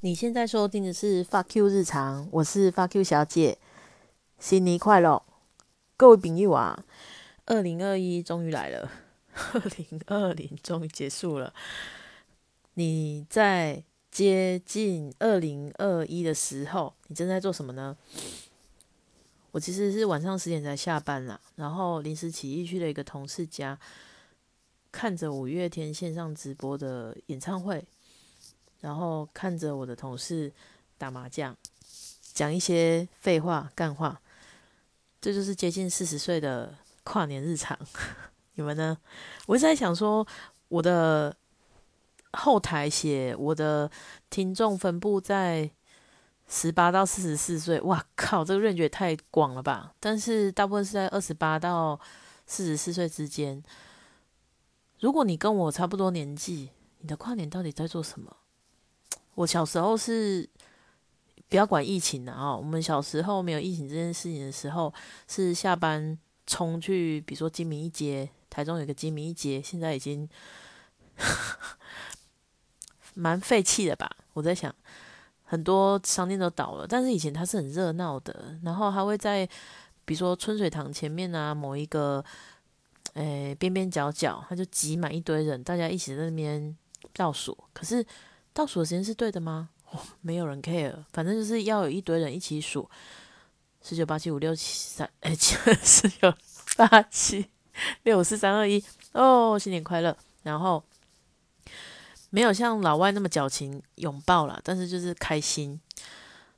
你现在收听的是 Fuck You 日常，我是 Fuck You 小姐，新年快乐，各位朋友啊！二零二一终于来了，二零二零终于结束了。你在接近二零二一的时候，你正在做什么呢？我其实是晚上十点才下班啦，然后临时起意去了一个同事家，看着五月天线上直播的演唱会。然后看着我的同事打麻将，讲一些废话干话，这就是接近四十岁的跨年日常。你们呢？我一直在想说，我的后台写我的听众分布在十八到四十四岁，哇靠，这个认觉太广了吧？但是大部分是在二十八到四十四岁之间。如果你跟我差不多年纪，你的跨年到底在做什么？我小时候是不要管疫情的哦。我们小时候没有疫情这件事情的时候，是下班冲去，比如说金明一街，台中有个金明一街，现在已经 蛮废弃的吧？我在想，很多商店都倒了，但是以前它是很热闹的。然后还会在，比如说春水堂前面啊，某一个诶边边角角，它就挤满一堆人，大家一起在那边倒数。可是。倒数的时间是对的吗？没有人 care，反正就是要有一堆人一起数，十九八七五六七三，哎，七十九八七六五四三二一，哦，新年快乐！然后没有像老外那么矫情拥抱了，但是就是开心。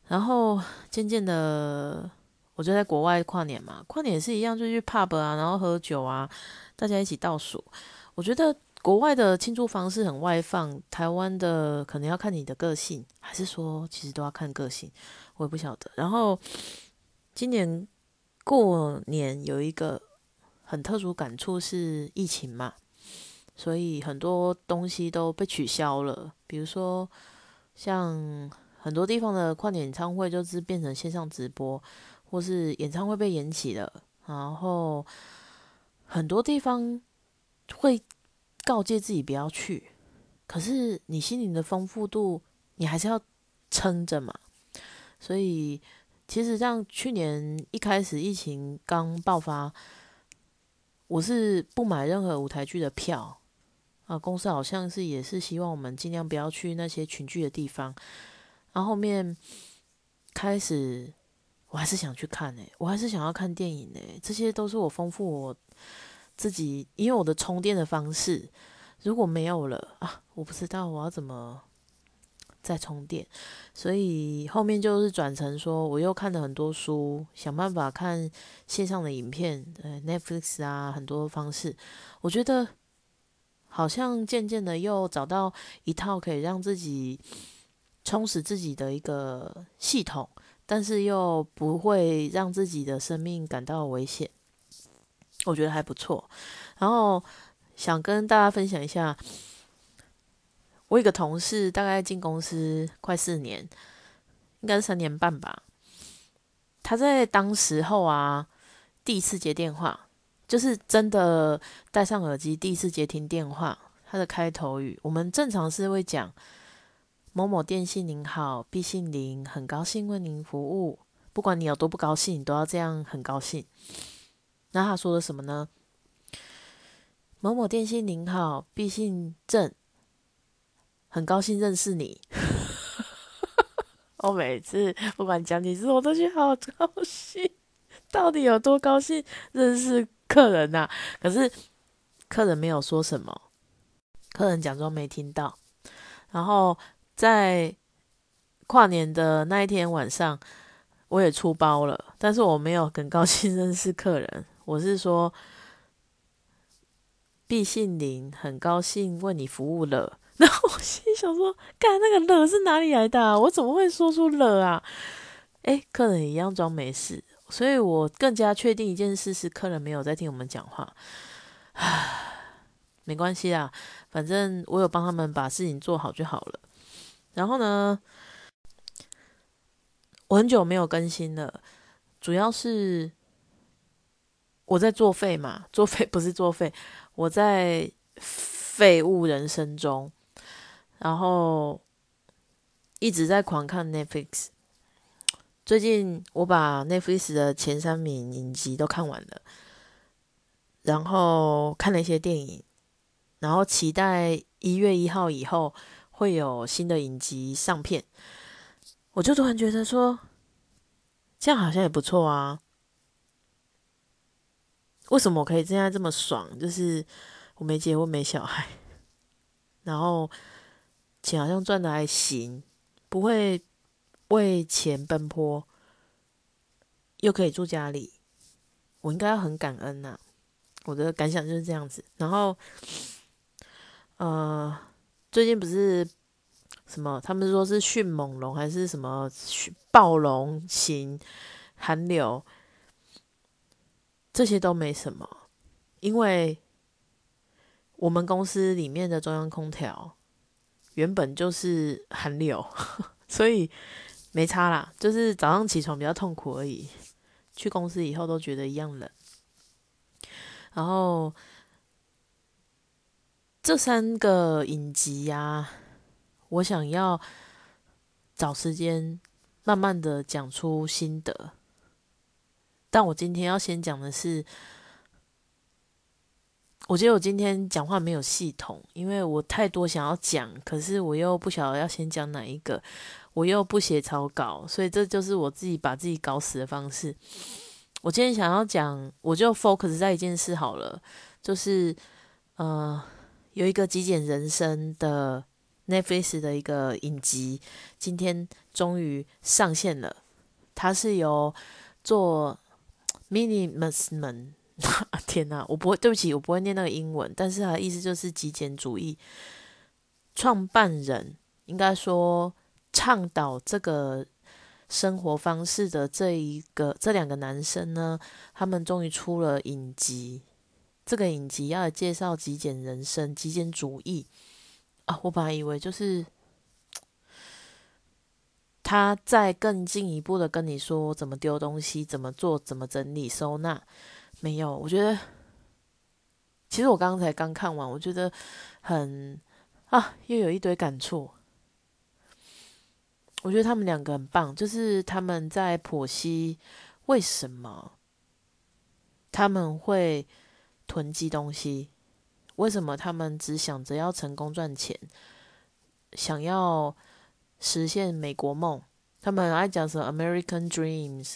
然后渐渐的，我就在国外跨年嘛，跨年也是一样，就去 pub 啊，然后喝酒啊，大家一起倒数。我觉得。国外的庆祝方式很外放，台湾的可能要看你的个性，还是说其实都要看个性，我也不晓得。然后今年过年有一个很特殊感触是疫情嘛，所以很多东西都被取消了，比如说像很多地方的跨年演唱会就是变成线上直播，或是演唱会被延期了，然后很多地方会。告诫自己不要去，可是你心灵的丰富度，你还是要撑着嘛。所以其实像去年一开始疫情刚爆发，我是不买任何舞台剧的票啊。公司好像是也是希望我们尽量不要去那些群聚的地方。然后后面开始，我还是想去看诶，我还是想要看电影诶，这些都是我丰富我。自己因为我的充电的方式如果没有了啊，我不知道我要怎么再充电，所以后面就是转成说，我又看了很多书，想办法看线上的影片，呃，Netflix 啊，很多方式，我觉得好像渐渐的又找到一套可以让自己充实自己的一个系统，但是又不会让自己的生命感到危险。我觉得还不错，然后想跟大家分享一下，我一个同事大概进公司快四年，应该是三年半吧。他在当时候啊，第一次接电话，就是真的戴上耳机第一次接听电话，他的开头语，我们正常是会讲某某电信您好，毕姓林，很高兴为您服务，不管你有多不高兴，你都要这样很高兴。那他说的什么呢？某某电信您好，毕姓郑，很高兴认识你。我每次不管讲几次，我都觉得好高兴。到底有多高兴认识客人呐？可是客人没有说什么，客人假装没听到。然后在跨年的那一天晚上，我也出包了，但是我没有很高兴认识客人。我是说，毕姓林很高兴为你服务了。然后我心想说，干那个乐是哪里来的？我怎么会说出了啊？哎，客人一样装没事，所以我更加确定一件事是，客人没有在听我们讲话。唉，没关系啦，反正我有帮他们把事情做好就好了。然后呢，我很久没有更新了，主要是。我在作废嘛？作废 不是作废，我在废物人生中。然后一直在狂看 Netflix。最近我把 Netflix 的前三名影集都看完了，然后看了一些电影，然后期待一月一号以后会有新的影集上片。我就突然觉得说，这样好像也不错啊。为什么我可以现在这么爽？就是我没结婚没小孩，然后钱好像赚的还行，不会。为钱奔波，又可以住家里，我应该要很感恩呐。我的感想就是这样子。然后，呃，最近不是什么，他们说是迅猛龙还是什么暴龙型寒流，这些都没什么，因为我们公司里面的中央空调原本就是寒流，所以。没差啦，就是早上起床比较痛苦而已。去公司以后都觉得一样冷。然后这三个影集呀，我想要找时间慢慢的讲出心得。但我今天要先讲的是，我觉得我今天讲话没有系统，因为我太多想要讲，可是我又不晓得要先讲哪一个。我又不写草稿，所以这就是我自己把自己搞死的方式。我今天想要讲，我就 focus 在一件事好了，就是呃，有一个极简人生的 Netflix 的一个影集，今天终于上线了。它是由做 Minimalism，天哪，我不会，对不起，我不会念那个英文，但是它的意思就是极简主义。创办人应该说。倡导这个生活方式的这一个这两个男生呢，他们终于出了影集。这个影集要介绍极简人生、极简主义啊！我本来以为就是他在更进一步的跟你说怎么丢东西、怎么做、怎么整理收纳，没有。我觉得其实我刚才刚看完，我觉得很啊，又有一堆感触。我觉得他们两个很棒，就是他们在剖析为什么他们会囤积东西，为什么他们只想着要成功赚钱，想要实现美国梦，他们爱讲什么 American Dreams，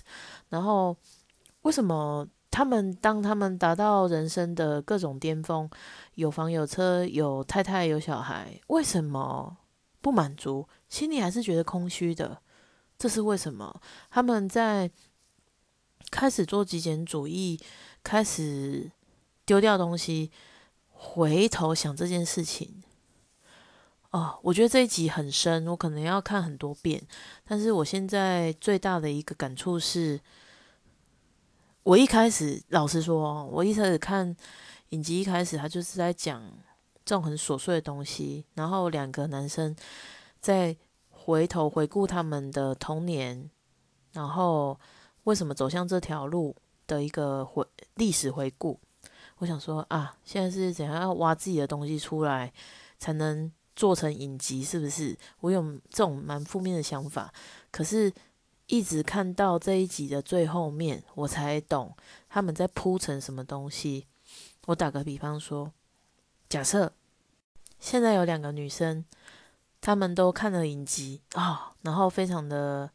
然后为什么他们当他们达到人生的各种巅峰，有房有车有太太有小孩，为什么不满足？心里还是觉得空虚的，这是为什么？他们在开始做极简主义，开始丢掉东西，回头想这件事情。哦，我觉得这一集很深，我可能要看很多遍。但是我现在最大的一个感触是，我一开始老实说，我一开始看影集，一开始他就是在讲这种很琐碎的东西，然后两个男生在。回头回顾他们的童年，然后为什么走向这条路的一个回历史回顾，我想说啊，现在是怎样要挖自己的东西出来，才能做成影集？是不是？我有这种蛮负面的想法，可是一直看到这一集的最后面，我才懂他们在铺成什么东西。我打个比方说，假设现在有两个女生。他们都看了影集啊，然后非常的，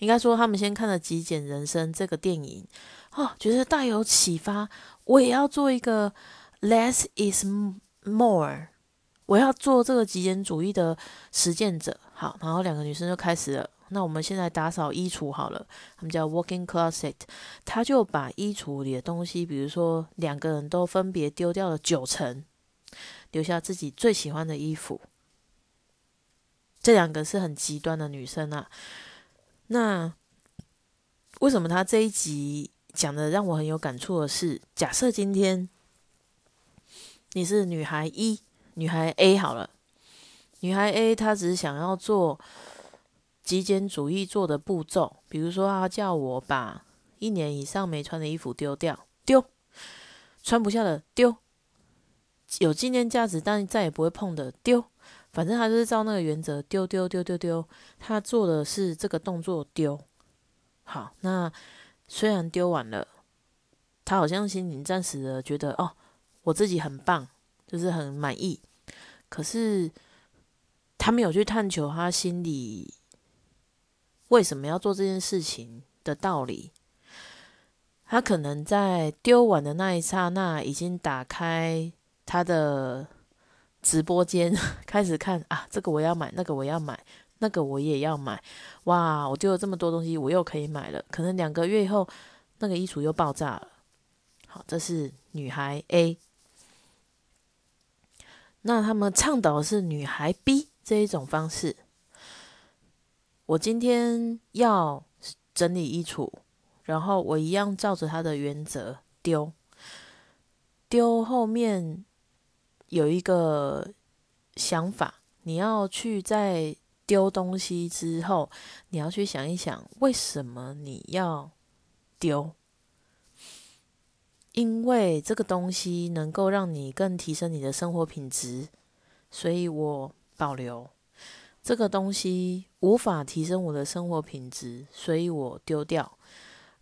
应该说他们先看了《极简人生》这个电影，哦，觉得大有启发。我也要做一个 less is more，我要做这个极简主义的实践者。好，然后两个女生就开始了。那我们现在打扫衣橱好了，他们叫 walking closet，他就把衣橱里的东西，比如说两个人都分别丢掉了九成，留下自己最喜欢的衣服。这两个是很极端的女生啊，那为什么他这一集讲的让我很有感触的是，假设今天你是女孩一，女孩 A 好了，女孩 A 她只是想要做极简主义做的步骤，比如说她叫我把一年以上没穿的衣服丢掉，丢，穿不下的丢，有纪念价值但再也不会碰的丢。反正他就是照那个原则丢丢丢丢丢，他做的是这个动作丢。好，那虽然丢完了，他好像心里暂时的觉得哦，我自己很棒，就是很满意。可是他没有去探求他心里为什么要做这件事情的道理。他可能在丢完的那一刹那，已经打开他的。直播间 开始看啊，这个我要买，那个我要买，那个我也要买。哇，我丢了这么多东西，我又可以买了。可能两个月以后，那个衣橱又爆炸了。好，这是女孩 A。那他们倡导的是女孩 B 这一种方式。我今天要整理衣橱，然后我一样照着他的原则丢，丢后面。有一个想法，你要去在丢东西之后，你要去想一想，为什么你要丢？因为这个东西能够让你更提升你的生活品质，所以我保留。这个东西无法提升我的生活品质，所以我丢掉。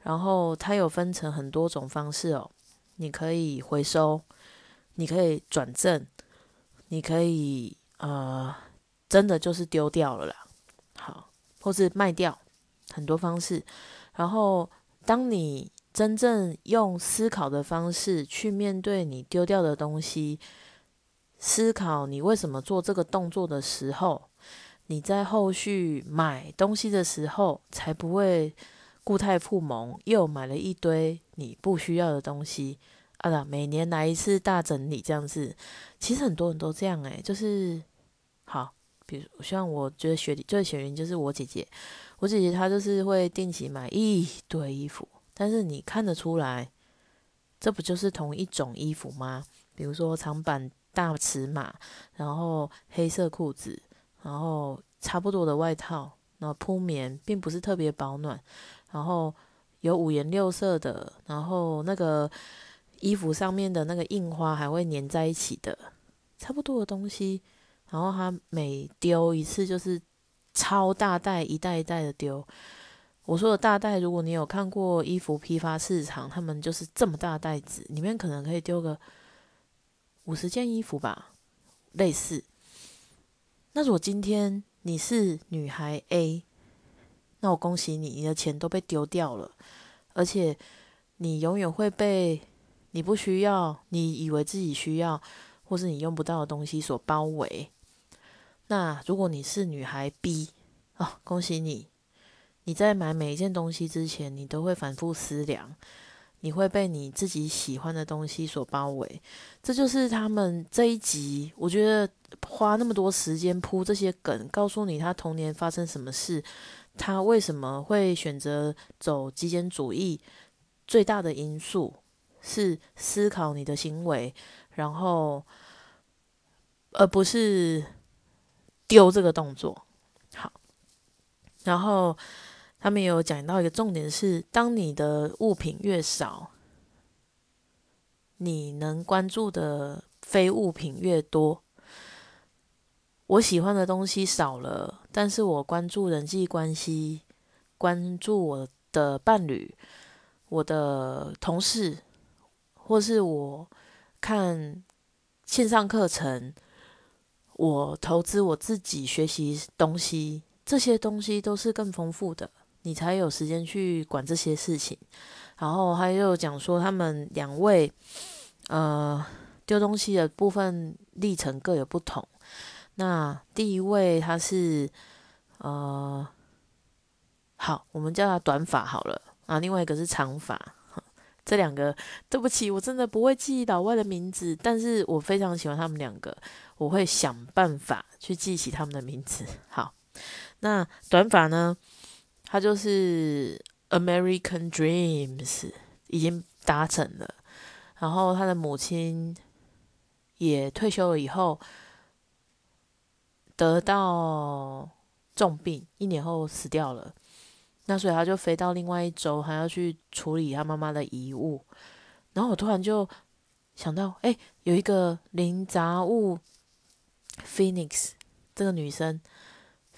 然后它有分成很多种方式哦，你可以回收。你可以转正，你可以呃，真的就是丢掉了啦，好，或是卖掉，很多方式。然后，当你真正用思考的方式去面对你丢掉的东西，思考你为什么做这个动作的时候，你在后续买东西的时候，才不会固态复萌，又买了一堆你不需要的东西。啊啦，每年来一次大整理这样子，其实很多人都这样诶，就是好，比如像我觉得雪莉最雪莉就是我姐姐，我姐姐她就是会定期买一堆衣服，但是你看得出来，这不就是同一种衣服吗？比如说长版大尺码，然后黑色裤子，然后差不多的外套，然后铺棉，并不是特别保暖，然后有五颜六色的，然后那个。衣服上面的那个印花还会粘在一起的，差不多的东西。然后他每丢一次就是超大袋，一袋一袋的丢。我说的大袋，如果你有看过衣服批发市场，他们就是这么大袋子，里面可能可以丢个五十件衣服吧，类似。那如果今天你是女孩 A，那我恭喜你，你的钱都被丢掉了，而且你永远会被。你不需要，你以为自己需要，或是你用不到的东西所包围。那如果你是女孩 B，哦，恭喜你！你在买每一件东西之前，你都会反复思量，你会被你自己喜欢的东西所包围。这就是他们这一集，我觉得花那么多时间铺这些梗，告诉你他童年发生什么事，他为什么会选择走极简主义，最大的因素。是思考你的行为，然后而不是丢这个动作。然后他们有讲到一个重点是：当你的物品越少，你能关注的非物品越多。我喜欢的东西少了，但是我关注人际关系，关注我的伴侣，我的同事。或是我看线上课程，我投资我自己学习东西，这些东西都是更丰富的，你才有时间去管这些事情。然后他又讲说，他们两位呃丢东西的部分历程各有不同。那第一位他是呃好，我们叫他短发好了啊，另外一个是长发。这两个，对不起，我真的不会记老外的名字，但是我非常喜欢他们两个，我会想办法去记起他们的名字。好，那短发呢？他就是 American Dreams 已经达成了，然后他的母亲也退休了以后，得到重病，一年后死掉了。那所以他就飞到另外一周，还要去处理他妈妈的遗物。然后我突然就想到，哎，有一个零杂物 Phoenix 这个女生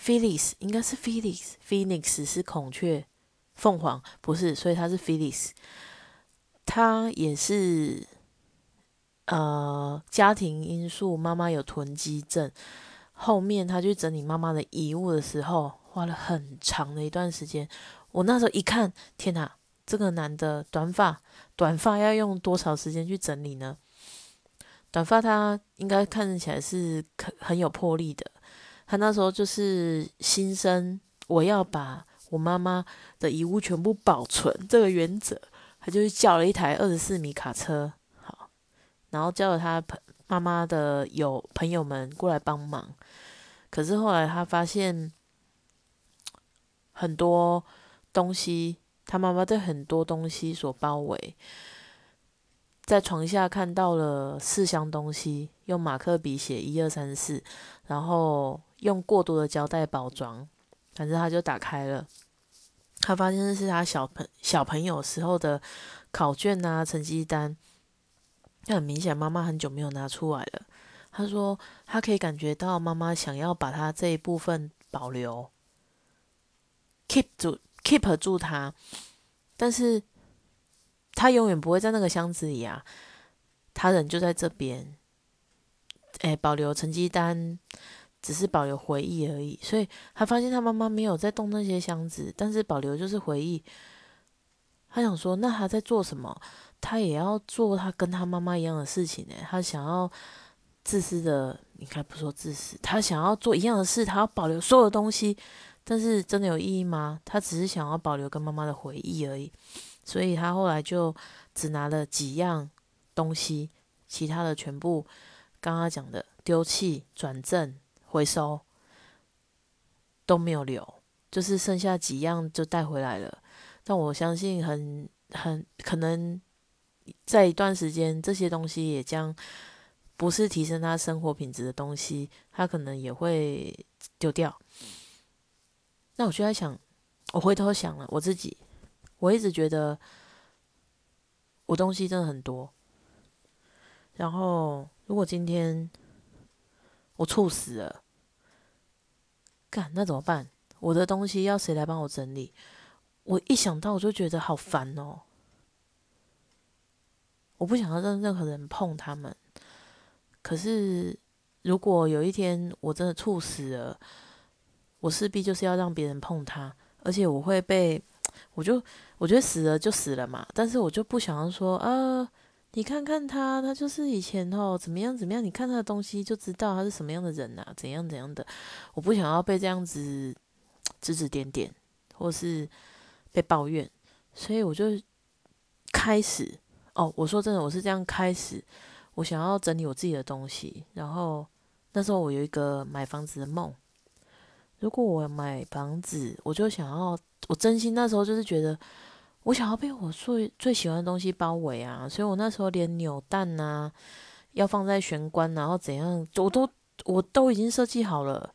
，Felix 应该是 Felix，Phoenix 是孔雀，凤凰不是，所以她是 Felix。她也是，呃，家庭因素，妈妈有囤积症。后面他去整理妈妈的遗物的时候，花了很长的一段时间。我那时候一看，天哪，这个男的短发，短发要用多少时间去整理呢？短发他应该看起来是很很有魄力的。他那时候就是心生我要把我妈妈的遗物全部保存这个原则，他就叫了一台二十四米卡车，好，然后叫了他朋妈妈的有朋友们过来帮忙。可是后来他发现很多东西，他妈妈被很多东西所包围。在床下看到了四箱东西，用马克笔写一二三四，然后用过多的胶带包装，反正他就打开了，他发现是他小朋小朋友时候的考卷啊、成绩单，那很明显妈妈很久没有拿出来了。他说他可以感觉到妈妈想要把他这一部分保留，keep 住 keep 住他，但是。他永远不会在那个箱子里啊，他人就在这边，哎，保留成绩单，只是保留回忆而已。所以他发现他妈妈没有在动那些箱子，但是保留就是回忆。他想说，那他在做什么？他也要做他跟他妈妈一样的事情呢。他想要自私的，应该不说自私，他想要做一样的事，他要保留所有东西，但是真的有意义吗？他只是想要保留跟妈妈的回忆而已。所以他后来就只拿了几样东西，其他的全部刚刚讲的丢弃、转正、回收都没有留，就是剩下几样就带回来了。但我相信很很可能在一段时间，这些东西也将不是提升他生活品质的东西，他可能也会丢掉。那我就在想，我回头想了我自己。我一直觉得我东西真的很多，然后如果今天我猝死了，干那怎么办？我的东西要谁来帮我整理？我一想到我就觉得好烦哦！我不想要让任何人碰他们。可是如果有一天我真的猝死了，我势必就是要让别人碰他，而且我会被。我就我觉得死了就死了嘛，但是我就不想要说啊，你看看他，他就是以前哦怎么样怎么样，你看他的东西就知道他是什么样的人呐，怎样怎样的，我不想要被这样子指指点点，或是被抱怨，所以我就开始哦，我说真的，我是这样开始，我想要整理我自己的东西，然后那时候我有一个买房子的梦，如果我买房子，我就想要。我真心那时候就是觉得，我想要被我最最喜欢的东西包围啊，所以我那时候连扭蛋呐，要放在玄关，然后怎样，我都我都已经设计好了。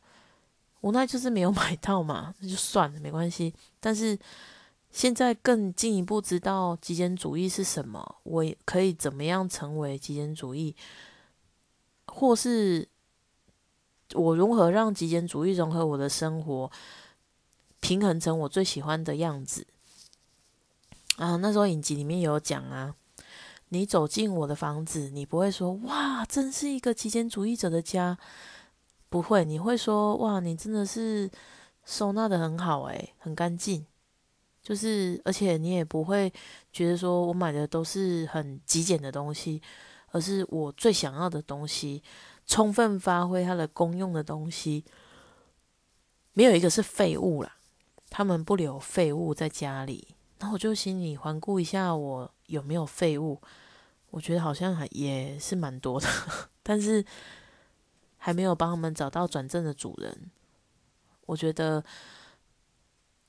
无奈就是没有买到嘛，那就算了，没关系。但是现在更进一步知道极简主义是什么，我可以怎么样成为极简主义，或是我如何让极简主义融合我的生活。平衡成我最喜欢的样子啊！那时候影集里面有讲啊，你走进我的房子，你不会说哇，真是一个极简主义者的家，不会，你会说哇，你真的是收纳的很好诶，很干净。就是，而且你也不会觉得说我买的都是很极简的东西，而是我最想要的东西，充分发挥它的功用的东西，没有一个是废物啦。他们不留废物在家里，然后我就心里环顾一下，我有没有废物？我觉得好像还也是蛮多的，但是还没有帮他们找到转正的主人。我觉得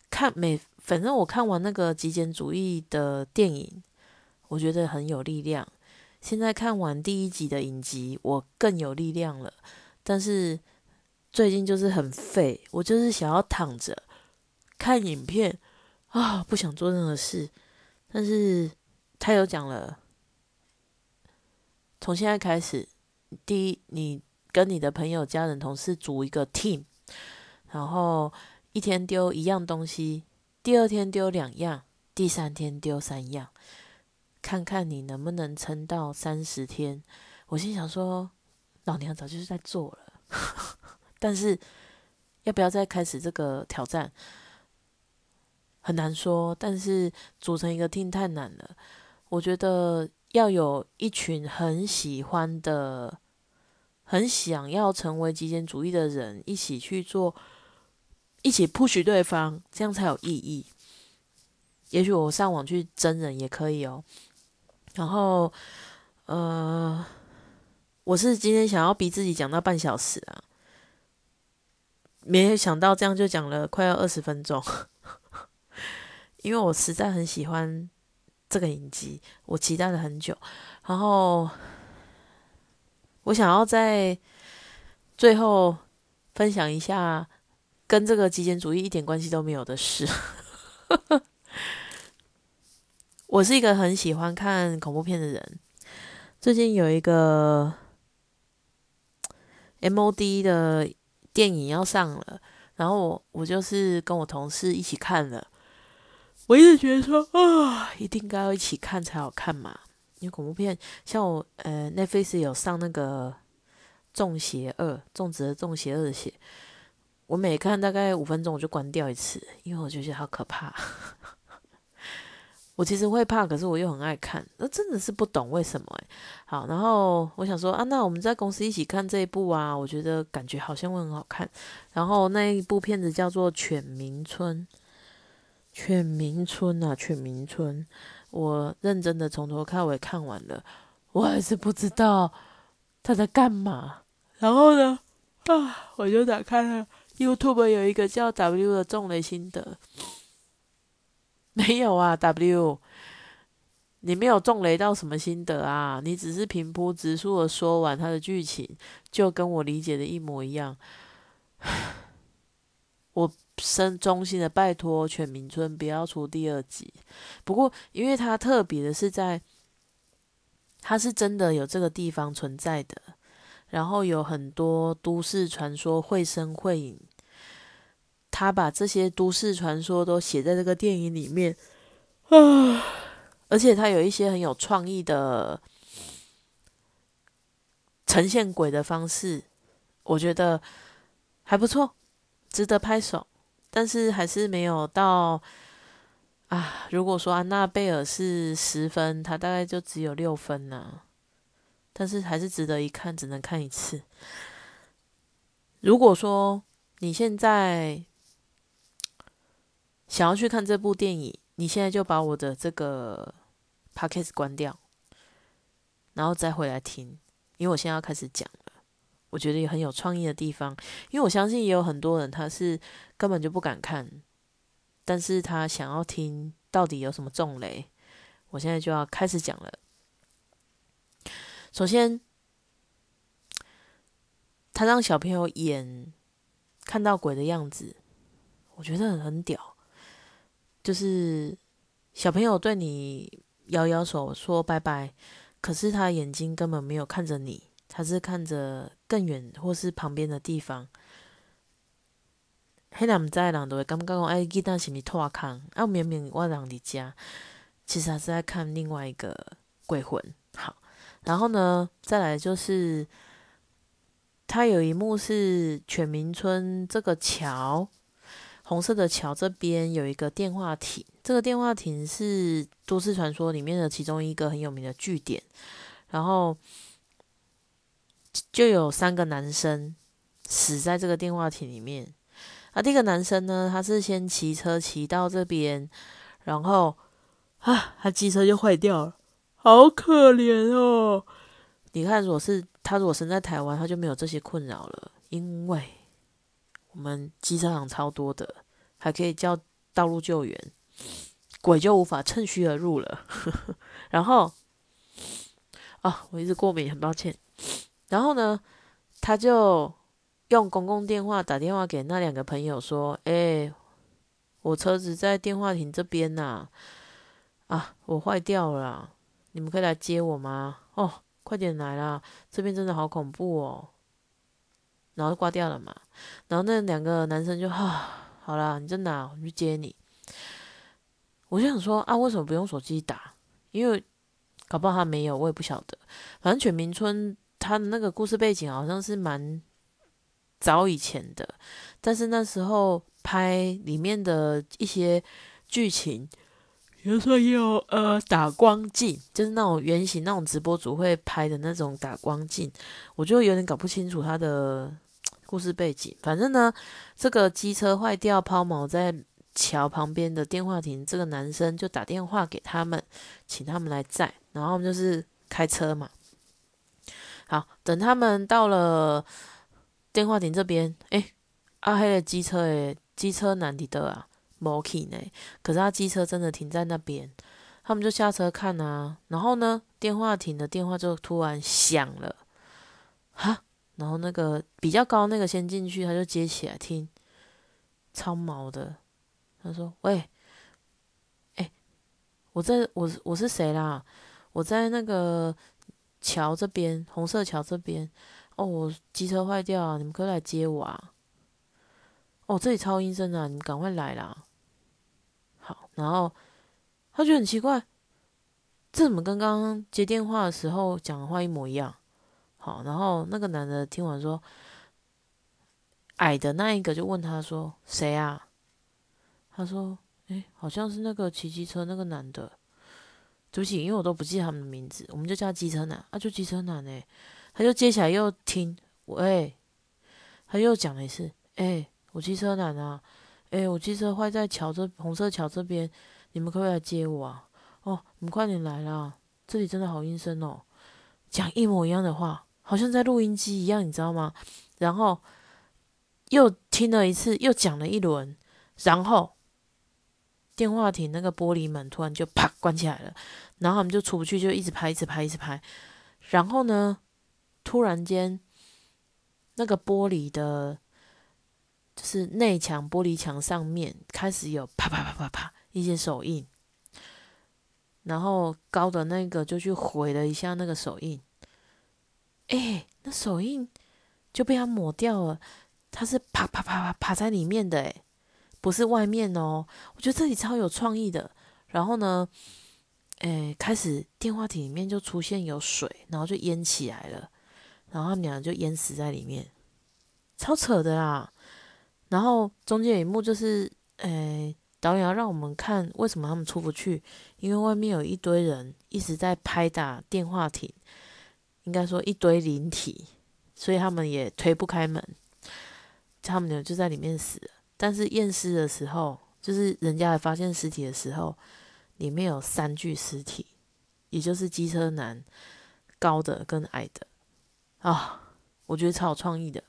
看每，反正我看完那个极简主义的电影，我觉得很有力量。现在看完第一集的影集，我更有力量了。但是最近就是很废，我就是想要躺着。看影片啊，不想做任何事。但是他有讲了，从现在开始，第一，你跟你的朋友、家人、同事组一个 team，然后一天丢一样东西，第二天丢两样，第三天丢三样，看看你能不能撑到三十天。我心想说，老娘早就是在做了，但是要不要再开始这个挑战，很难说。但是组成一个 team 太难了，我觉得要有一群很喜欢的。很想要成为极简主义的人，一起去做，一起 push 对方，这样才有意义。也许我上网去真人也可以哦。然后，呃，我是今天想要逼自己讲到半小时啊，没有想到这样就讲了快要二十分钟，因为我实在很喜欢这个影集，我期待了很久，然后。我想要在最后分享一下跟这个极简主义一点关系都没有的事。我是一个很喜欢看恐怖片的人。最近有一个 MOD 的电影要上了，然后我我就是跟我同事一起看了。我一直觉得说啊，一定该要一起看才好看嘛。因为恐怖片，像我呃，Netflix 有上那个《中邪二》，种植的中邪二的血，我每看大概五分钟我就关掉一次，因为我就觉得好可怕。我其实会怕，可是我又很爱看，那真的是不懂为什么哎。好，然后我想说啊，那我们在公司一起看这一部啊，我觉得感觉好像会很好看。然后那一部片子叫做《犬鸣村》，犬鸣村啊，犬鸣村。我认真的从头看尾看完了，我还是不知道他在干嘛。然后呢，啊，我就打开了 YouTube，有一个叫 W 的重雷心得。没有啊，W，你没有重雷到什么心得啊？你只是平铺直述的说完他的剧情，就跟我理解的一模一样。我。生衷心的拜托，《犬鸣村》不要出第二集。不过，因为它特别的是在，它是真的有这个地方存在的，然后有很多都市传说绘声绘影。他把这些都市传说都写在这个电影里面啊，而且他有一些很有创意的呈现鬼的方式，我觉得还不错，值得拍手。但是还是没有到啊！如果说安娜贝尔是十分，他大概就只有六分呢。但是还是值得一看，只能看一次。如果说你现在想要去看这部电影，你现在就把我的这个 podcast 关掉，然后再回来听，因为我现在要开始讲了。我觉得也很有创意的地方，因为我相信也有很多人他是根本就不敢看，但是他想要听到底有什么重雷。我现在就要开始讲了。首先，他让小朋友演看到鬼的样子，我觉得很屌。就是小朋友对你摇摇手说拜拜，可是他眼睛根本没有看着你。他是看着更远或是旁边的地方，黑人毋知人都会感觉讲，哎，记得是咪拖坑？啊，明明我人伫家，其实他是在看另外一个鬼魂。好，然后呢，再来就是他有一幕是犬鸣村这个桥，红色的桥这边有一个电话亭，这个电话亭是都市传说里面的其中一个很有名的据点，然后。就有三个男生死在这个电话亭里面。啊，第一个男生呢，他是先骑车骑到这边，然后啊，他机车就坏掉了，好可怜哦。你看，如果是他如果生在台湾，他就没有这些困扰了，因为我们机车行超多的，还可以叫道路救援，鬼就无法趁虚而入了。然后啊，我一直过敏，很抱歉。然后呢，他就用公共电话打电话给那两个朋友说：“哎，我车子在电话亭这边呐，啊，我坏掉了，你们可以来接我吗？哦，快点来啦，这边真的好恐怖哦。然后挂掉了嘛。然后那两个男生就哈，好啦，你在哪？我去接你。我就想说啊，为什么不用手机打？因为搞不好他没有，我也不晓得。反正犬鸣村他的那个故事背景好像是蛮早以前的，但是那时候拍里面的一些剧情，比如说有呃打光镜，就是那种圆形那种直播组会拍的那种打光镜，我就有点搞不清楚他的故事背景。反正呢，这个机车坏掉抛锚在。桥旁边的电话亭，这个男生就打电话给他们，请他们来载，然后就是开车嘛。好，等他们到了电话亭这边，诶，阿黑的机车诶，机车难敌的啊，没去呢。可是他机车真的停在那边，他们就下车看啊。然后呢，电话亭的电话就突然响了，哈，然后那个比较高那个先进去，他就接起来听，超毛的。他说：“喂，哎，我在我我是谁啦？我在那个桥这边，红色桥这边。哦，我机车坏掉啊，你们可以来接我啊！哦，这里超阴森的，你们赶快来啦！好，然后他觉得很奇怪，这怎么跟刚刚接电话的时候讲的话一模一样？好，然后那个男的听完说，矮的那一个就问他说：谁啊？”他说：“哎，好像是那个骑机车那个男的，对不起，因为我都不记得他们的名字，我们就叫机车男啊，就机车男哎。”他就接起来又听，喂，他又讲了一次：“哎，我机车男啊，哎，我机车坏在桥这红色桥这边，你们可不可以来接我啊？哦，你们快点来啦，这里真的好阴森哦。”讲一模一样的话，好像在录音机一样，你知道吗？然后又听了一次，又讲了一轮，然后。电话亭那个玻璃门突然就啪关起来了，然后他们就出不去，就一直拍，一直拍，一直拍。然后呢，突然间，那个玻璃的，就是内墙玻璃墙上面开始有啪啪啪啪啪一些手印，然后高的那个就去回了一下那个手印，哎，那手印就被他抹掉了，他是啪啪啪啪啪在里面的，哎。不是外面哦，我觉得这里超有创意的。然后呢，诶，开始电话亭里面就出现有水，然后就淹起来了，然后他们俩就淹死在里面，超扯的啦。然后中间有一幕就是，诶，导演要让我们看为什么他们出不去，因为外面有一堆人一直在拍打电话亭，应该说一堆灵体，所以他们也推不开门，他们俩就在里面死了。但是验尸的时候，就是人家来发现尸体的时候，里面有三具尸体，也就是机车男、高的跟矮的啊，我觉得超有创意的。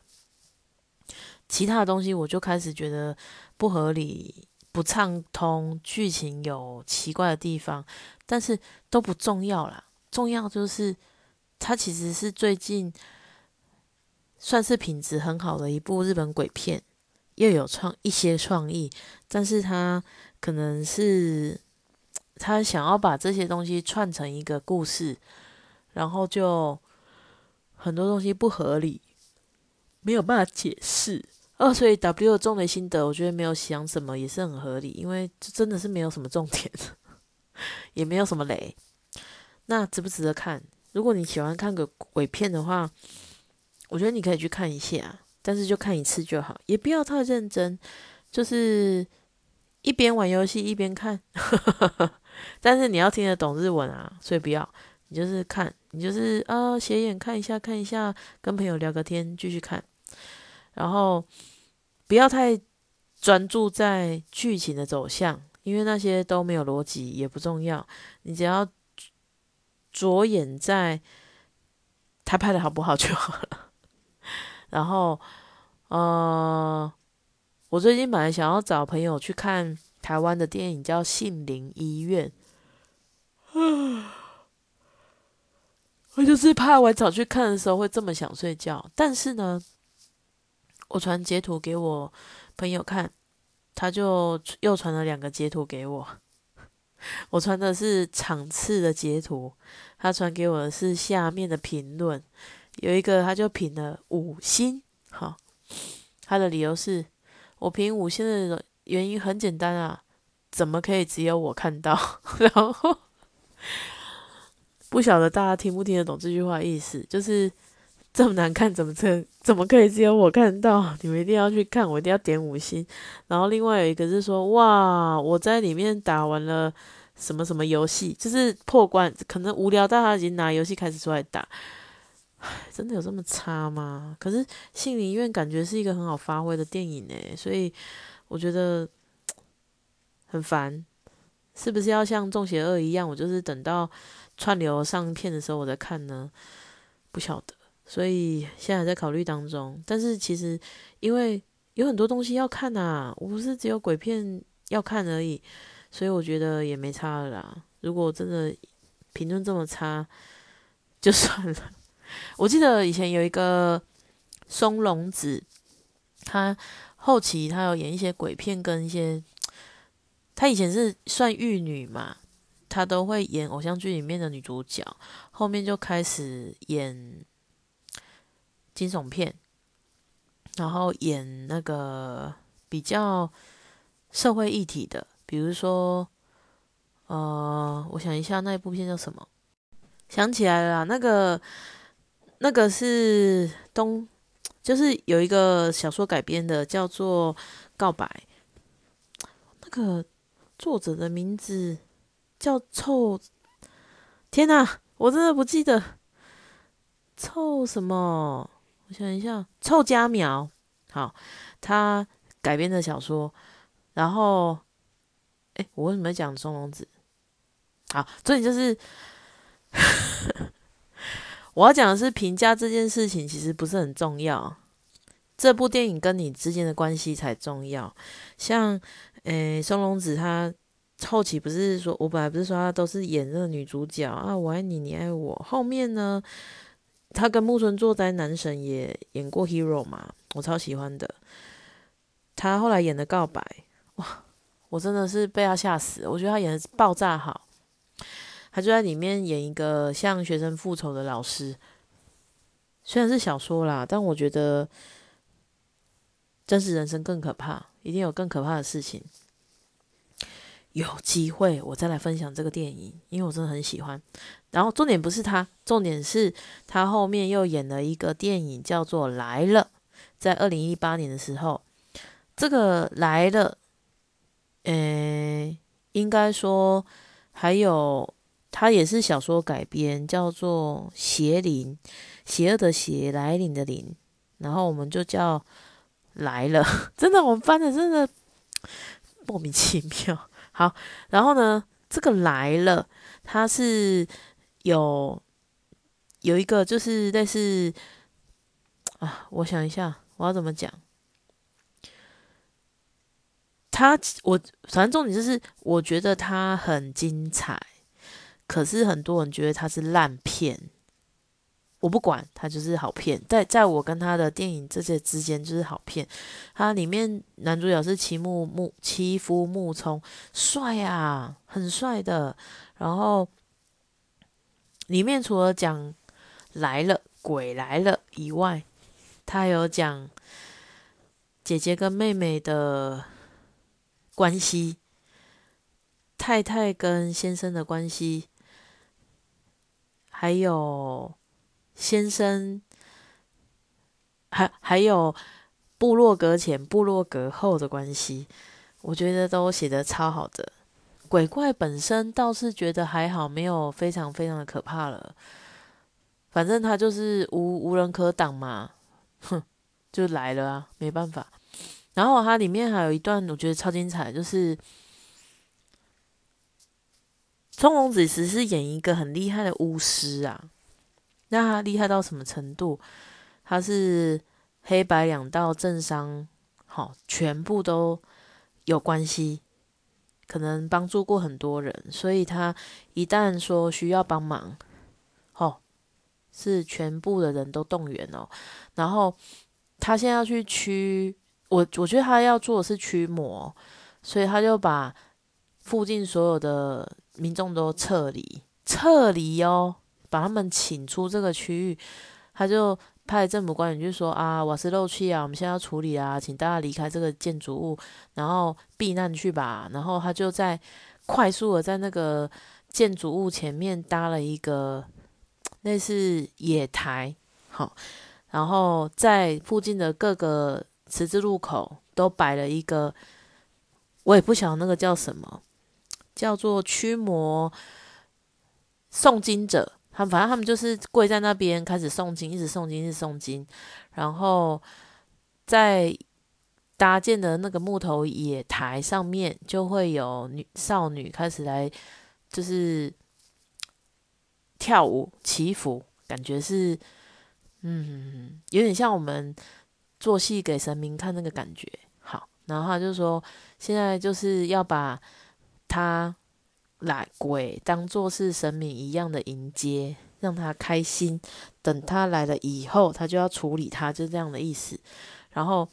其他的东西我就开始觉得不合理、不畅通，剧情有奇怪的地方，但是都不重要啦。重要就是它其实是最近算是品质很好的一部日本鬼片。又有创一些创意，但是他可能是他想要把这些东西串成一个故事，然后就很多东西不合理，没有办法解释。哦，所以 W 重的心得，我觉得没有想什么也是很合理，因为这真的是没有什么重点，也没有什么雷。那值不值得看？如果你喜欢看个鬼片的话，我觉得你可以去看一下。但是就看一次就好，也不要太认真，就是一边玩游戏一边看。但是你要听得懂日文啊，所以不要，你就是看，你就是啊斜眼看一下看一下，跟朋友聊个天继续看，然后不要太专注在剧情的走向，因为那些都没有逻辑，也不重要。你只要着眼在他拍的好不好就好了。然后，呃，我最近本来想要找朋友去看台湾的电影，叫《杏林医院》。我就是怕我早去看的时候会这么想睡觉。但是呢，我传截图给我朋友看，他就又传了两个截图给我。我传的是场次的截图，他传给我的是下面的评论。有一个他就评了五星好，他的理由是我评五星的原因很简单啊，怎么可以只有我看到？然后不晓得大家听不听得懂这句话意思，就是这么难看，怎么这怎么可以只有我看到？你们一定要去看，我一定要点五星。然后另外有一个是说，哇，我在里面打完了什么什么游戏，就是破关，可能无聊到他已经拿游戏开始出来打。真的有这么差吗？可是《心理医院》感觉是一个很好发挥的电影呢，所以我觉得很烦。是不是要像《中邪二》一样，我就是等到串流上片的时候我再看呢？不晓得，所以现在还在考虑当中。但是其实因为有很多东西要看啊，我不是只有鬼片要看而已，所以我觉得也没差啦。如果真的评论这么差，就算了。我记得以前有一个松隆子，他后期他有演一些鬼片跟一些，他以前是算玉女嘛，他都会演偶像剧里面的女主角，后面就开始演惊悚片，然后演那个比较社会议题的，比如说，呃，我想一下那一部片叫什么，想起来了，那个。那个是东，就是有一个小说改编的，叫做《告白》。那个作者的名字叫臭，天哪，我真的不记得臭什么。我想一下，臭家苗。好，他改编的小说。然后，哎，我为什么要讲松隆子？好，所以就是。我要讲的是评价这件事情，其实不是很重要。这部电影跟你之间的关系才重要。像，诶，松隆子他后期不是说，我本来不是说他都是演那个女主角啊，我爱你，你爱我。后面呢，他跟木村拓哉男神也演过 Hero 嘛，我超喜欢的。他后来演的告白，哇，我真的是被他吓死。我觉得他演的爆炸好。他就在里面演一个向学生复仇的老师，虽然是小说啦，但我觉得真实人生更可怕，一定有更可怕的事情。有机会我再来分享这个电影，因为我真的很喜欢。然后重点不是他，重点是他后面又演了一个电影，叫做《来了》。在二零一八年的时候，这个《来了》，呃，应该说还有。它也是小说改编，叫做《邪灵》，邪恶的邪，来临的临，然后我们就叫来了。真的，我们翻的真的莫名其妙。好，然后呢，这个来了，它是有有一个，就是类似啊，我想一下，我要怎么讲？它我反正重点就是，我觉得它很精彩。可是很多人觉得它是烂片，我不管，它就是好片。在在我跟他的电影这些之间，就是好片。它里面男主角是齐木木齐夫木聪，帅啊，很帅的。然后里面除了讲来了鬼来了以外，他有讲姐姐跟妹妹的关系，太太跟先生的关系。还有先生，还还有部落格前、部落格后的关系，我觉得都写的超好的。鬼怪本身倒是觉得还好，没有非常非常的可怕了。反正他就是无无人可挡嘛，哼，就来了啊，没办法。然后它里面还有一段我觉得超精彩，就是。钟龙子只是演一个很厉害的巫师啊，那他厉害到什么程度？他是黑白两道政商，好，全部都有关系，可能帮助过很多人，所以他一旦说需要帮忙，哦，是全部的人都动员哦。然后他现在要去驱，我我觉得他要做的是驱魔，所以他就把附近所有的。民众都撤离，撤离哦，把他们请出这个区域，他就派政府官员就说啊，瓦斯漏气啊，我们现在要处理啊，请大家离开这个建筑物，然后避难去吧。然后他就在快速的在那个建筑物前面搭了一个类似野台，好，然后在附近的各个十字路口都摆了一个，我也不晓得那个叫什么，叫做驱魔诵经者。他们反正他们就是跪在那边开始诵经，一直诵经，一直诵经，然后在搭建的那个木头野台上面，就会有女少女开始来，就是跳舞祈福，感觉是，嗯，有点像我们做戏给神明看那个感觉。好，然后他就说，现在就是要把他。来鬼当做是神明一样的迎接，让他开心。等他来了以后，他就要处理他，就这样的意思。然后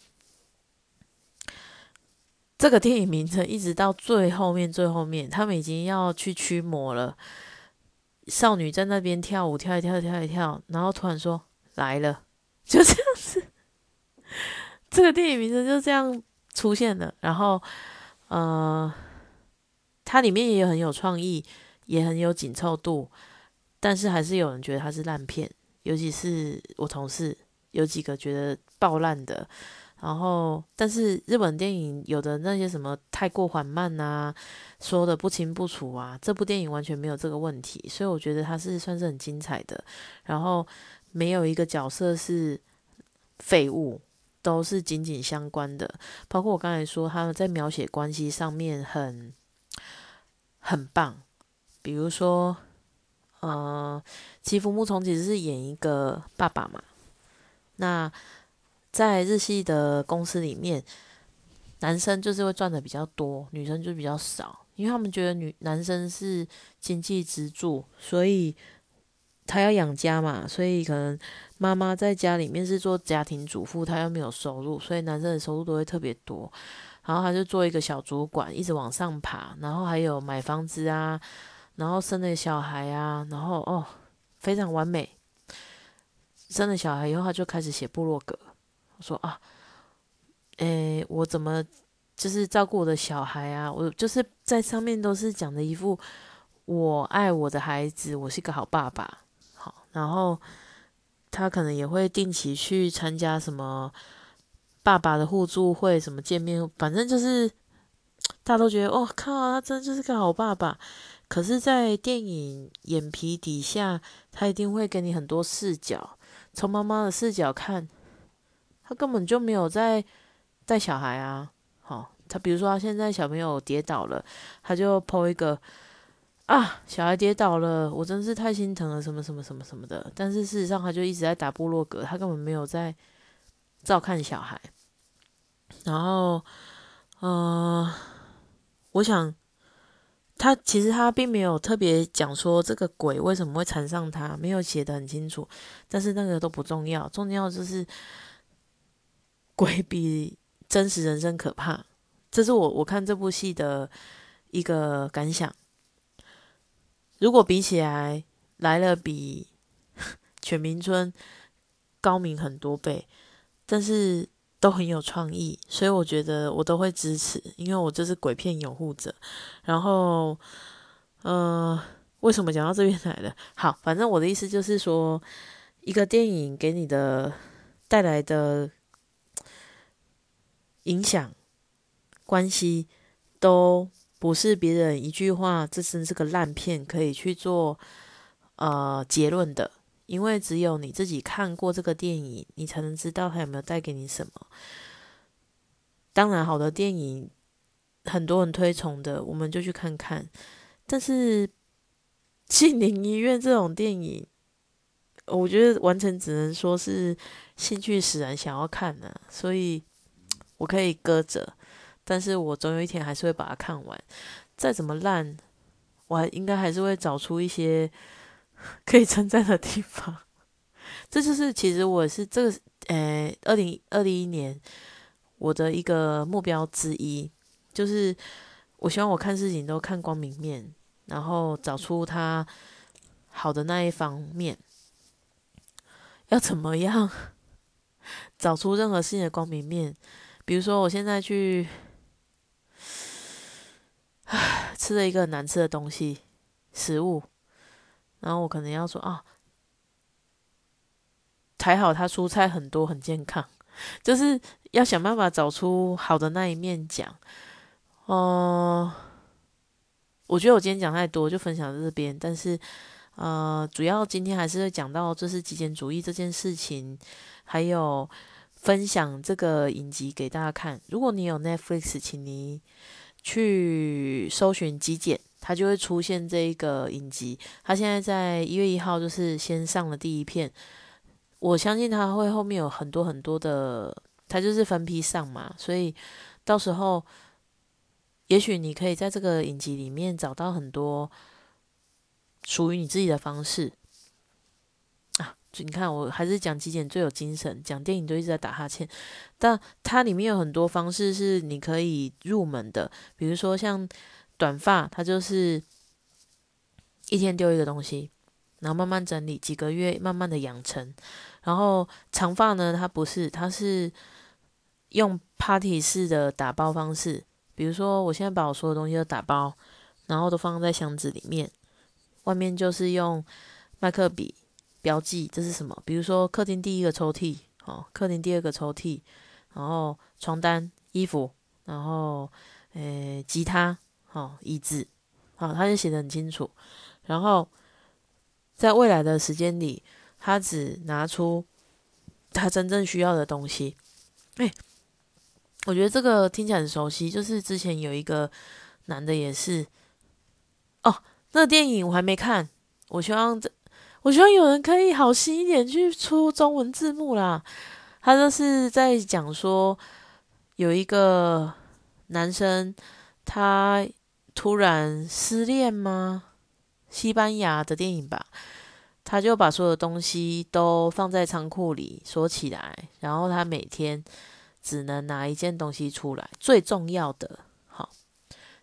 这个电影名称一直到最后面，最后面他们已经要去驱魔了。少女在那边跳舞，跳一跳，跳一跳，然后突然说来了，就这样子。这个电影名称就这样出现了。然后，呃。它里面也很有创意，也很有紧凑度，但是还是有人觉得它是烂片，尤其是我同事有几个觉得爆烂的。然后，但是日本电影有的那些什么太过缓慢啊，说的不清不楚啊，这部电影完全没有这个问题，所以我觉得它是算是很精彩的。然后没有一个角色是废物，都是紧紧相关的。包括我刚才说他们在描写关系上面很。很棒，比如说，呃，吉福木虫其实是演一个爸爸嘛。那在日系的公司里面，男生就是会赚的比较多，女生就比较少，因为他们觉得女男生是经济支柱，所以他要养家嘛，所以可能妈妈在家里面是做家庭主妇，她又没有收入，所以男生的收入都会特别多。然后他就做一个小主管，一直往上爬，然后还有买房子啊，然后生了小孩啊，然后哦，非常完美。生了小孩以后，他就开始写部落格，说啊，诶，我怎么就是照顾我的小孩啊？我就是在上面都是讲的一副我爱我的孩子，我是一个好爸爸。好，然后他可能也会定期去参加什么。爸爸的互助会什么见面，反正就是 大家都觉得，哦靠，他真的就是个好爸爸。可是，在电影眼皮底下，他一定会给你很多视角，从妈妈的视角看，他根本就没有在带小孩啊。好，他比如说他现在小朋友跌倒了，他就剖一个啊，小孩跌倒了，我真是太心疼了，什么什么什么什么的。但是事实上，他就一直在打部落格，他根本没有在照看小孩。然后，呃，我想，他其实他并没有特别讲说这个鬼为什么会缠上他，没有写的很清楚。但是那个都不重要，重要就是鬼比真实人生可怕。这是我我看这部戏的一个感想。如果比起来，来了比 全民村高明很多倍，但是。都很有创意，所以我觉得我都会支持，因为我就是鬼片拥护者。然后，呃，为什么讲到这边来了？好，反正我的意思就是说，一个电影给你的带来的影响关系，都不是别人一句话“这真是个烂片”可以去做呃结论的。因为只有你自己看过这个电影，你才能知道它有没有带给你什么。当然，好的电影很多人推崇的，我们就去看看。但是《心灵医院》这种电影，我觉得完全只能说是兴趣使然，想要看的，所以我可以搁着。但是我总有一天还是会把它看完。再怎么烂，我还应该还是会找出一些。可以称赞的地方，这就是其实我是这个呃，二零二零一年我的一个目标之一，就是我希望我看事情都看光明面，然后找出它好的那一方面。要怎么样 找出任何事情的光明面？比如说，我现在去吃了一个难吃的东西，食物，然后我可能要说啊，还好他蔬菜很多，很健康，就是要想办法找出好的那一面讲。哦，我觉得我今天讲太多，就分享到这边。但是，呃，主要今天还是会讲到就是极简主义这件事情，还有分享这个影集给大家看。如果你有 Netflix，请你去搜寻极简，它就会出现这一个影集。它现在在一月一号就是先上了第一片，我相信它会后面有很多很多的，它就是分批上嘛，所以到时候。也许你可以在这个影集里面找到很多属于你自己的方式啊！你看，我还是讲极简最有精神，讲电影都一直在打哈欠。但它里面有很多方式是你可以入门的，比如说像短发，它就是一天丢一个东西，然后慢慢整理，几个月慢慢的养成。然后长发呢，它不是，它是用 party 式的打包方式。比如说，我现在把我所有东西都打包，然后都放在箱子里面，外面就是用麦克笔标记这是什么。比如说，客厅第一个抽屉，哦，客厅第二个抽屉，然后床单、衣服，然后诶，吉他，好，椅子，好，他就写的很清楚。然后在未来的时间里，他只拿出他真正需要的东西。哎。我觉得这个听起来很熟悉，就是之前有一个男的也是，哦，那电影我还没看，我希望这，我希望有人可以好心一点去出中文字幕啦。他就是在讲说，有一个男生他突然失恋吗？西班牙的电影吧，他就把所有东西都放在仓库里锁起来，然后他每天。只能拿一件东西出来，最重要的。好，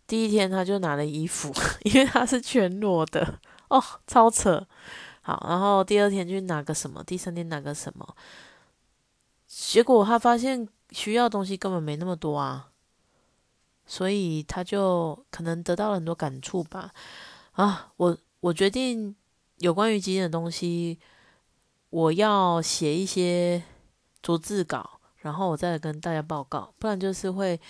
第一天他就拿了衣服，因为他是全裸的哦，超扯。好，然后第二天去拿个什么，第三天拿个什么，结果他发现需要东西根本没那么多啊，所以他就可能得到了很多感触吧。啊，我我决定有关于极简的东西，我要写一些逐字稿。然后我再跟大家报告，不然就是会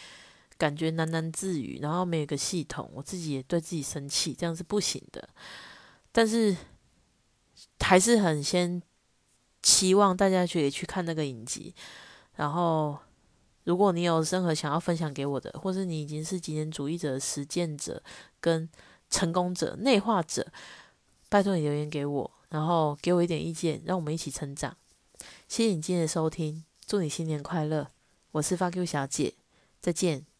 感觉喃喃自语，然后没有个系统，我自己也对自己生气，这样是不行的。但是还是很先期望大家去去看那个影集。然后，如果你有任何想要分享给我的，或是你已经是极简主义者、实践者跟成功者、内化者，拜托你留言给我，然后给我一点意见，让我们一起成长。谢谢你今天的收听。祝你新年快乐！我是发 Q 小姐，再见。